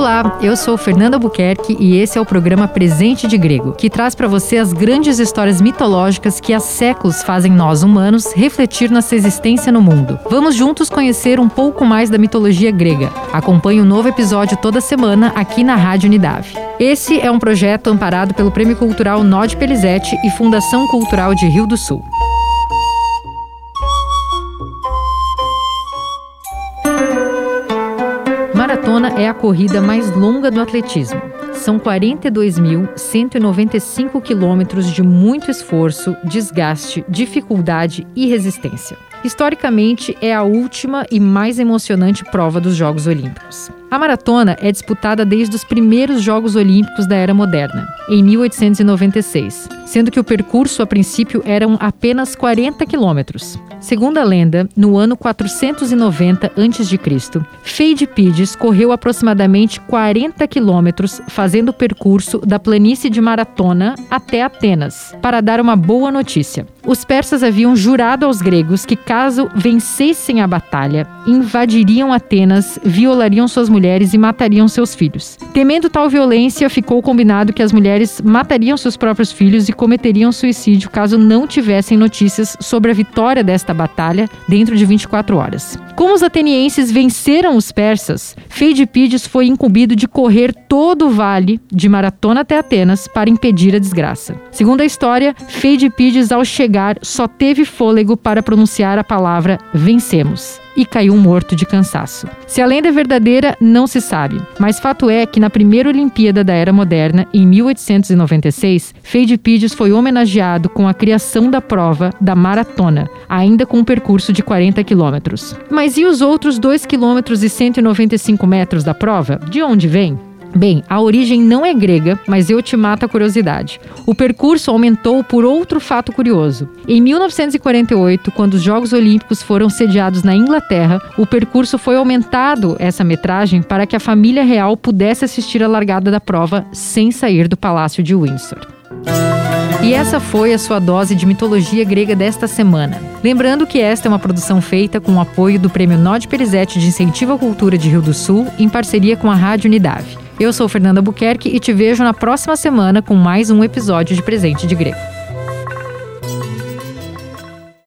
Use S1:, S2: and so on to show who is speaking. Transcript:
S1: Olá, eu sou Fernanda Buquerque e esse é o programa Presente de Grego, que traz para você as grandes histórias mitológicas que há séculos fazem nós humanos refletir nossa existência no mundo. Vamos juntos conhecer um pouco mais da mitologia grega. Acompanhe um novo episódio toda semana aqui na Rádio Unidade. Esse é um projeto amparado pelo Prêmio Cultural Nod Pelizete e Fundação Cultural de Rio do Sul. Maratona é a corrida mais longa do atletismo. São 42.195 quilômetros de muito esforço, desgaste, dificuldade e resistência. Historicamente, é a última e mais emocionante prova dos Jogos Olímpicos. A maratona é disputada desde os primeiros Jogos Olímpicos da Era Moderna, em 1896, sendo que o percurso a princípio eram apenas 40 quilômetros. Segundo a lenda, no ano 490 a.C., Feidipides correu aproximadamente 40 quilômetros fazendo o percurso da planície de Maratona até Atenas, para dar uma boa notícia. Os persas haviam jurado aos gregos que, caso vencessem a batalha, invadiriam Atenas, violariam suas mulheres e matariam seus filhos. Temendo tal violência, ficou combinado que as mulheres matariam seus próprios filhos e cometeriam suicídio caso não tivessem notícias sobre a vitória desta batalha dentro de 24 horas. Como os atenienses venceram os persas, Feidipides foi incumbido de correr todo o vale de Maratona até Atenas para impedir a desgraça. Segundo a história, Feidipides, ao chegar, só teve fôlego para pronunciar a palavra vencemos e caiu morto de cansaço. Se a lenda é verdadeira, não se sabe, mas fato é que na primeira Olimpíada da Era Moderna, em 1896, Feidipides foi homenageado com a criação da prova da maratona, ainda com um percurso de 40 quilômetros. Mas e os outros 2 quilômetros e 195 metros da prova? De onde vem? Bem, a origem não é grega, mas eu te mato a curiosidade. O percurso aumentou por outro fato curioso. Em 1948, quando os Jogos Olímpicos foram sediados na Inglaterra, o percurso foi aumentado essa metragem para que a família real pudesse assistir a largada da prova sem sair do Palácio de Windsor. E essa foi a sua dose de mitologia grega desta semana. Lembrando que esta é uma produção feita com o apoio do Prêmio Nod Perizete de Incentivo à Cultura de Rio do Sul, em parceria com a Rádio Unidade. Eu sou Fernanda Buquerque e te vejo na próxima semana com mais um episódio de Presente de Grego.